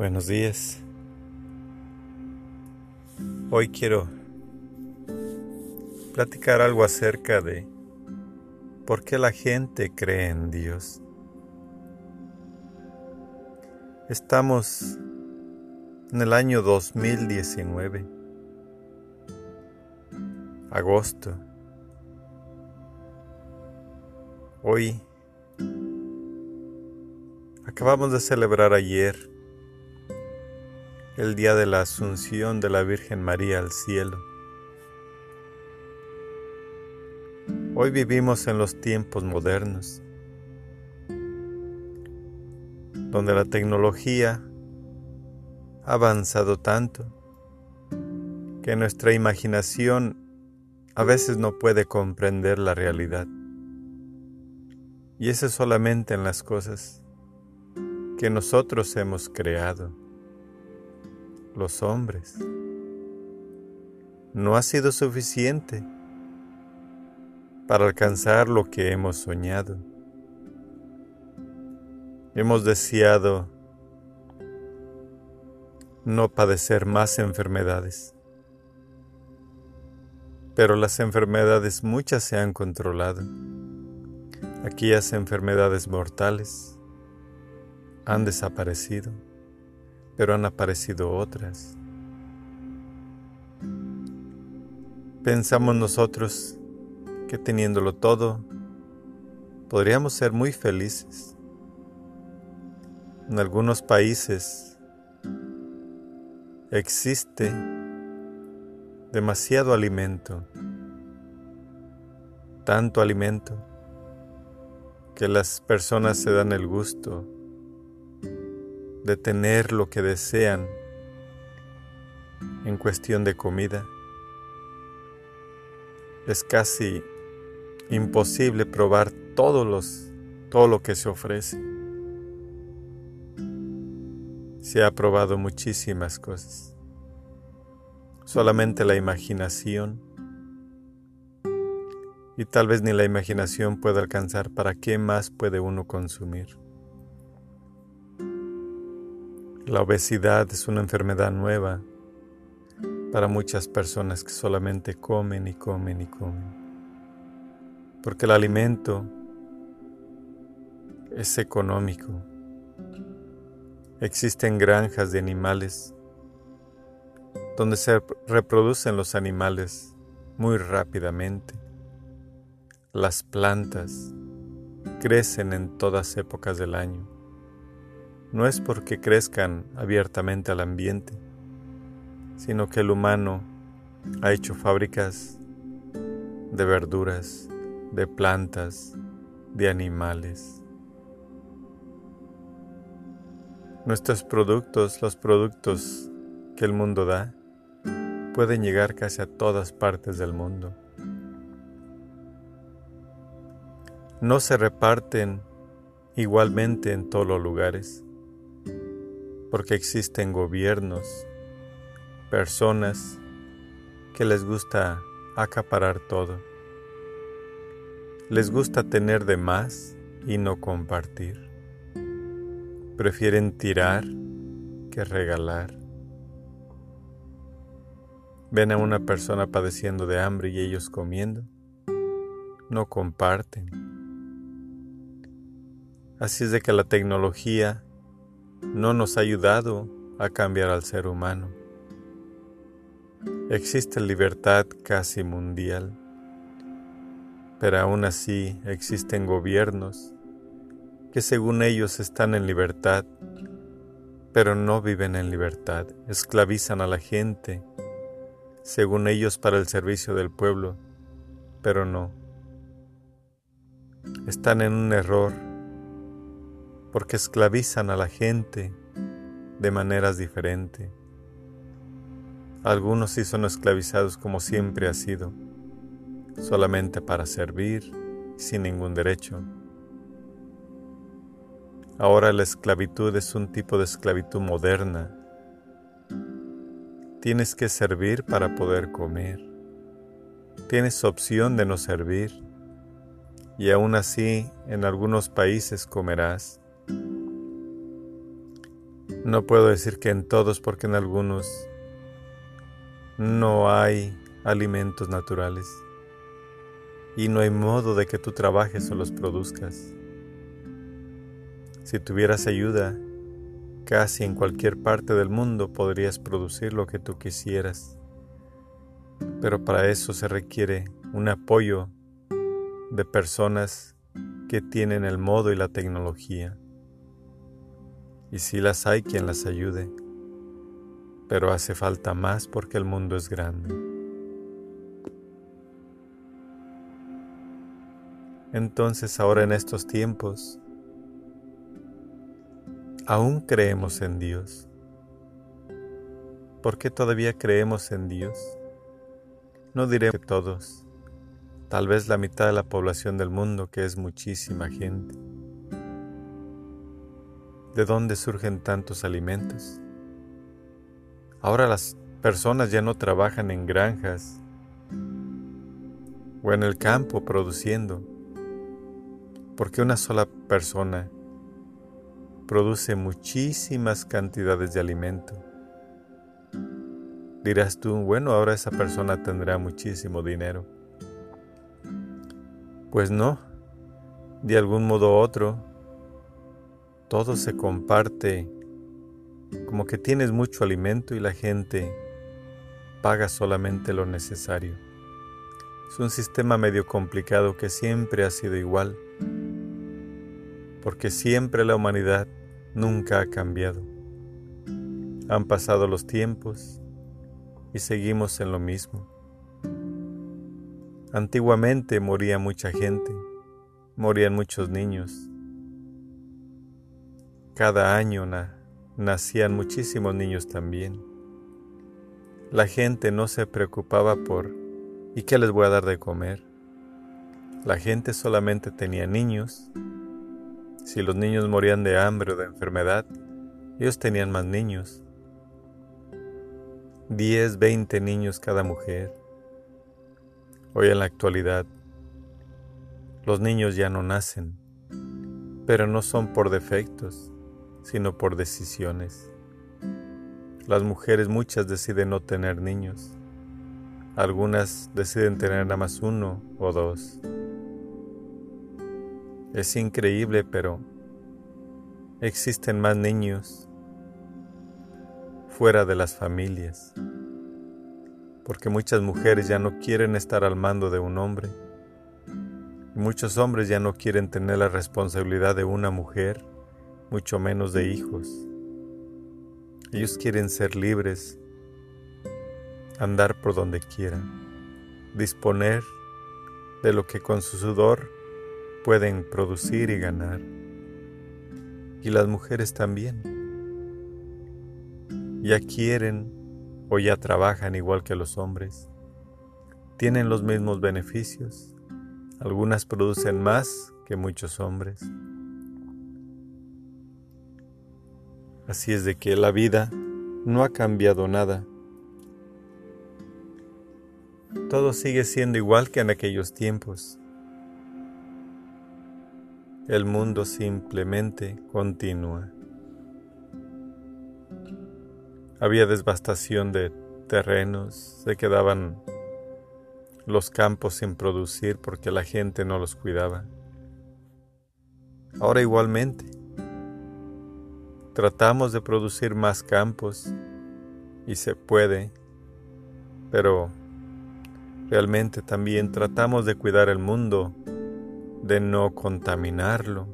Buenos días. Hoy quiero platicar algo acerca de por qué la gente cree en Dios. Estamos en el año 2019, agosto. Hoy acabamos de celebrar ayer el día de la Asunción de la Virgen María al cielo. Hoy vivimos en los tiempos modernos, donde la tecnología ha avanzado tanto que nuestra imaginación a veces no puede comprender la realidad. Y eso es solamente en las cosas que nosotros hemos creado los hombres. No ha sido suficiente para alcanzar lo que hemos soñado. Hemos deseado no padecer más enfermedades, pero las enfermedades muchas se han controlado. Aquellas enfermedades mortales han desaparecido pero han aparecido otras. Pensamos nosotros que teniéndolo todo, podríamos ser muy felices. En algunos países existe demasiado alimento, tanto alimento, que las personas se dan el gusto de tener lo que desean en cuestión de comida. Es casi imposible probar todos los, todo lo que se ofrece. Se ha probado muchísimas cosas. Solamente la imaginación y tal vez ni la imaginación puede alcanzar para qué más puede uno consumir. La obesidad es una enfermedad nueva para muchas personas que solamente comen y comen y comen. Porque el alimento es económico. Existen granjas de animales donde se reproducen los animales muy rápidamente. Las plantas crecen en todas épocas del año no es porque crezcan abiertamente al ambiente, sino que el humano ha hecho fábricas de verduras, de plantas, de animales. Nuestros productos, los productos que el mundo da, pueden llegar casi a todas partes del mundo. No se reparten igualmente en todos los lugares porque existen gobiernos, personas que les gusta acaparar todo. Les gusta tener de más y no compartir. Prefieren tirar que regalar. Ven a una persona padeciendo de hambre y ellos comiendo. No comparten. Así es de que la tecnología no nos ha ayudado a cambiar al ser humano. Existe libertad casi mundial, pero aún así existen gobiernos que según ellos están en libertad, pero no viven en libertad, esclavizan a la gente, según ellos para el servicio del pueblo, pero no. Están en un error porque esclavizan a la gente de maneras diferentes. Algunos sí son esclavizados como siempre ha sido, solamente para servir sin ningún derecho. Ahora la esclavitud es un tipo de esclavitud moderna. Tienes que servir para poder comer. Tienes opción de no servir y aún así en algunos países comerás No puedo decir que en todos porque en algunos no hay alimentos naturales y no hay modo de que tú trabajes o los produzcas. Si tuvieras ayuda, casi en cualquier parte del mundo podrías producir lo que tú quisieras, pero para eso se requiere un apoyo de personas que tienen el modo y la tecnología. Y si las hay quien las ayude, pero hace falta más porque el mundo es grande. Entonces ahora en estos tiempos, aún creemos en Dios. ¿Por qué todavía creemos en Dios? No diré que todos, tal vez la mitad de la población del mundo, que es muchísima gente. ¿De dónde surgen tantos alimentos? Ahora las personas ya no trabajan en granjas o en el campo produciendo, porque una sola persona produce muchísimas cantidades de alimento. Dirás tú, bueno, ahora esa persona tendrá muchísimo dinero. Pues no, de algún modo u otro, todo se comparte como que tienes mucho alimento y la gente paga solamente lo necesario. Es un sistema medio complicado que siempre ha sido igual, porque siempre la humanidad nunca ha cambiado. Han pasado los tiempos y seguimos en lo mismo. Antiguamente moría mucha gente, morían muchos niños, cada año nacían muchísimos niños también. La gente no se preocupaba por ¿y qué les voy a dar de comer? La gente solamente tenía niños. Si los niños morían de hambre o de enfermedad, ellos tenían más niños. 10, 20 niños cada mujer. Hoy en la actualidad, los niños ya no nacen, pero no son por defectos, sino por decisiones. Las mujeres muchas deciden no tener niños. Algunas deciden tener nada más uno o dos. Es increíble, pero existen más niños fuera de las familias, porque muchas mujeres ya no quieren estar al mando de un hombre, y muchos hombres ya no quieren tener la responsabilidad de una mujer mucho menos de hijos. Ellos quieren ser libres, andar por donde quieran, disponer de lo que con su sudor pueden producir y ganar. Y las mujeres también. Ya quieren o ya trabajan igual que los hombres. Tienen los mismos beneficios. Algunas producen más que muchos hombres. Así es de que la vida no ha cambiado nada. Todo sigue siendo igual que en aquellos tiempos. El mundo simplemente continúa. Había devastación de terrenos, se quedaban los campos sin producir porque la gente no los cuidaba. Ahora igualmente, Tratamos de producir más campos y se puede, pero realmente también tratamos de cuidar el mundo, de no contaminarlo,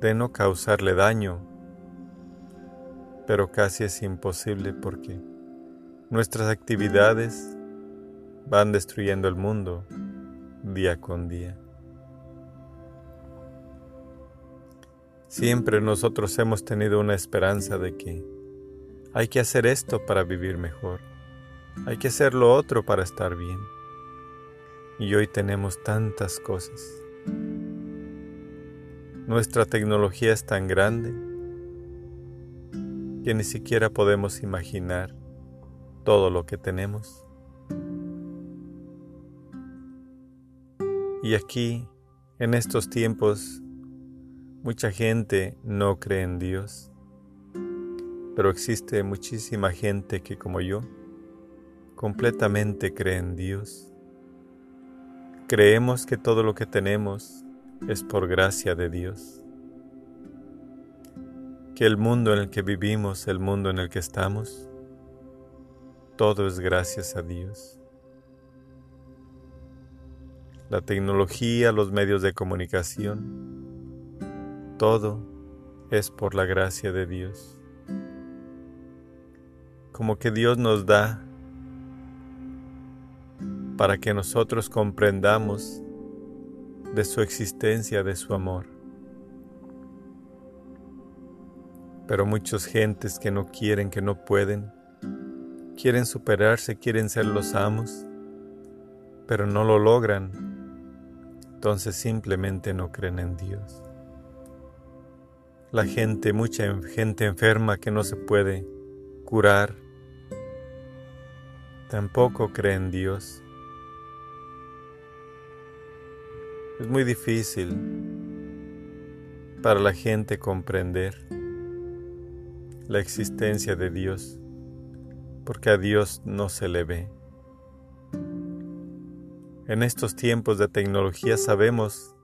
de no causarle daño, pero casi es imposible porque nuestras actividades van destruyendo el mundo día con día. Siempre nosotros hemos tenido una esperanza de que hay que hacer esto para vivir mejor, hay que hacer lo otro para estar bien. Y hoy tenemos tantas cosas. Nuestra tecnología es tan grande que ni siquiera podemos imaginar todo lo que tenemos. Y aquí, en estos tiempos, Mucha gente no cree en Dios, pero existe muchísima gente que como yo completamente cree en Dios. Creemos que todo lo que tenemos es por gracia de Dios. Que el mundo en el que vivimos, el mundo en el que estamos, todo es gracias a Dios. La tecnología, los medios de comunicación, todo es por la gracia de Dios. Como que Dios nos da para que nosotros comprendamos de su existencia, de su amor. Pero muchas gentes que no quieren, que no pueden, quieren superarse, quieren ser los amos, pero no lo logran, entonces simplemente no creen en Dios. La gente, mucha gente enferma que no se puede curar, tampoco cree en Dios. Es muy difícil para la gente comprender la existencia de Dios porque a Dios no se le ve. En estos tiempos de tecnología sabemos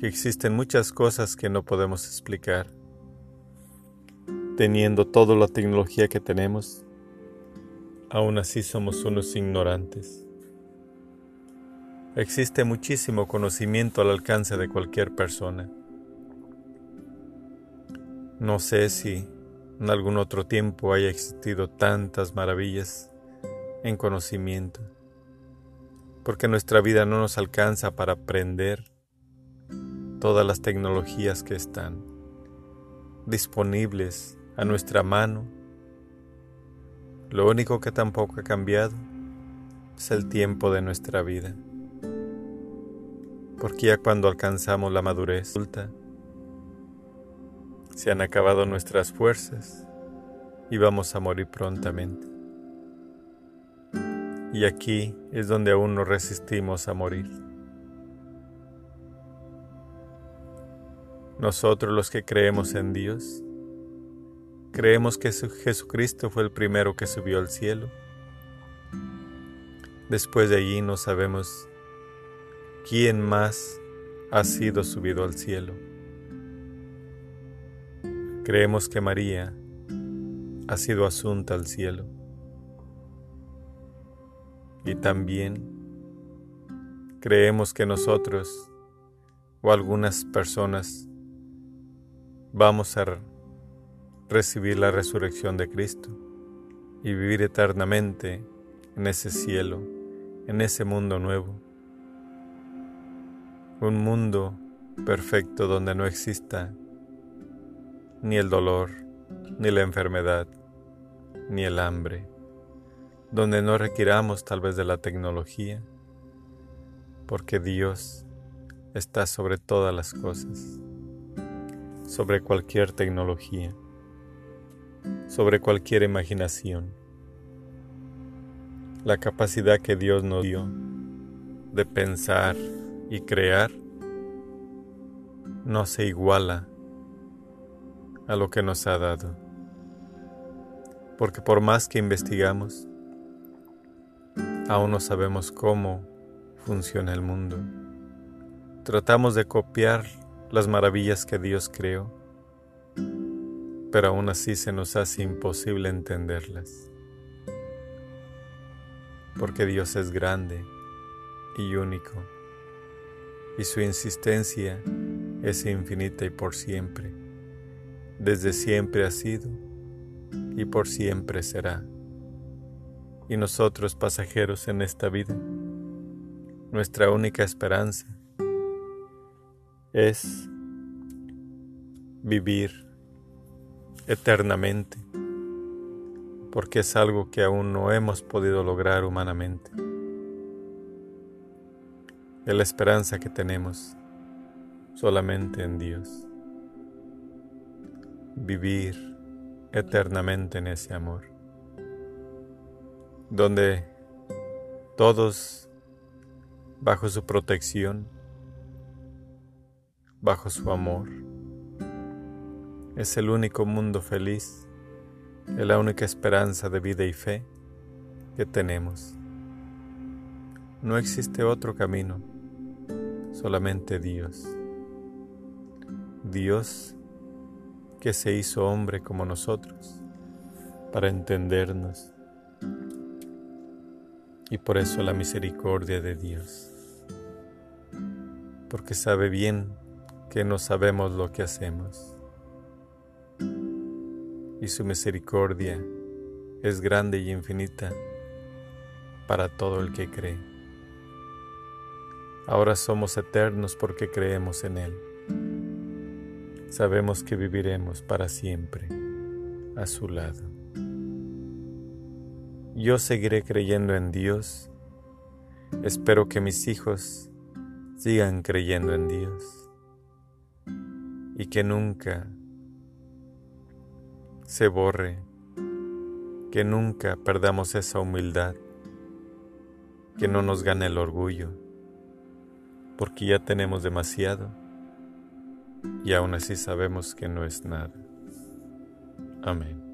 que existen muchas cosas que no podemos explicar. Teniendo toda la tecnología que tenemos, aún así somos unos ignorantes. Existe muchísimo conocimiento al alcance de cualquier persona. No sé si en algún otro tiempo haya existido tantas maravillas en conocimiento, porque nuestra vida no nos alcanza para aprender todas las tecnologías que están disponibles a nuestra mano. Lo único que tampoco ha cambiado es el tiempo de nuestra vida, porque ya cuando alcanzamos la madurez adulta, se han acabado nuestras fuerzas y vamos a morir prontamente. Y aquí es donde aún nos resistimos a morir. Nosotros los que creemos en Dios, creemos que Jesucristo fue el primero que subió al cielo. Después de allí no sabemos quién más ha sido subido al cielo. Creemos que María ha sido asunta al cielo. Y también creemos que nosotros o algunas personas vamos a recibir la resurrección de Cristo y vivir eternamente en ese cielo, en ese mundo nuevo. Un mundo perfecto donde no exista ni el dolor, ni la enfermedad, ni el hambre, donde no requiramos tal vez de la tecnología, porque Dios está sobre todas las cosas, sobre cualquier tecnología, sobre cualquier imaginación. La capacidad que Dios nos dio de pensar y crear no se iguala a lo que nos ha dado. Porque por más que investigamos, aún no sabemos cómo funciona el mundo. Tratamos de copiar las maravillas que Dios creó, pero aún así se nos hace imposible entenderlas. Porque Dios es grande y único, y su insistencia es infinita y por siempre desde siempre ha sido y por siempre será. Y nosotros pasajeros en esta vida, nuestra única esperanza es vivir eternamente, porque es algo que aún no hemos podido lograr humanamente. Es la esperanza que tenemos solamente en Dios vivir eternamente en ese amor, donde todos bajo su protección bajo su amor. Es el único mundo feliz, es la única esperanza de vida y fe que tenemos. No existe otro camino, solamente Dios. Dios que se hizo hombre como nosotros para entendernos. Y por eso la misericordia de Dios. Porque sabe bien que no sabemos lo que hacemos. Y su misericordia es grande y infinita para todo el que cree. Ahora somos eternos porque creemos en Él. Sabemos que viviremos para siempre a su lado. Yo seguiré creyendo en Dios. Espero que mis hijos sigan creyendo en Dios y que nunca se borre, que nunca perdamos esa humildad, que no nos gane el orgullo, porque ya tenemos demasiado y aún así sabemos que no es nada. Amén.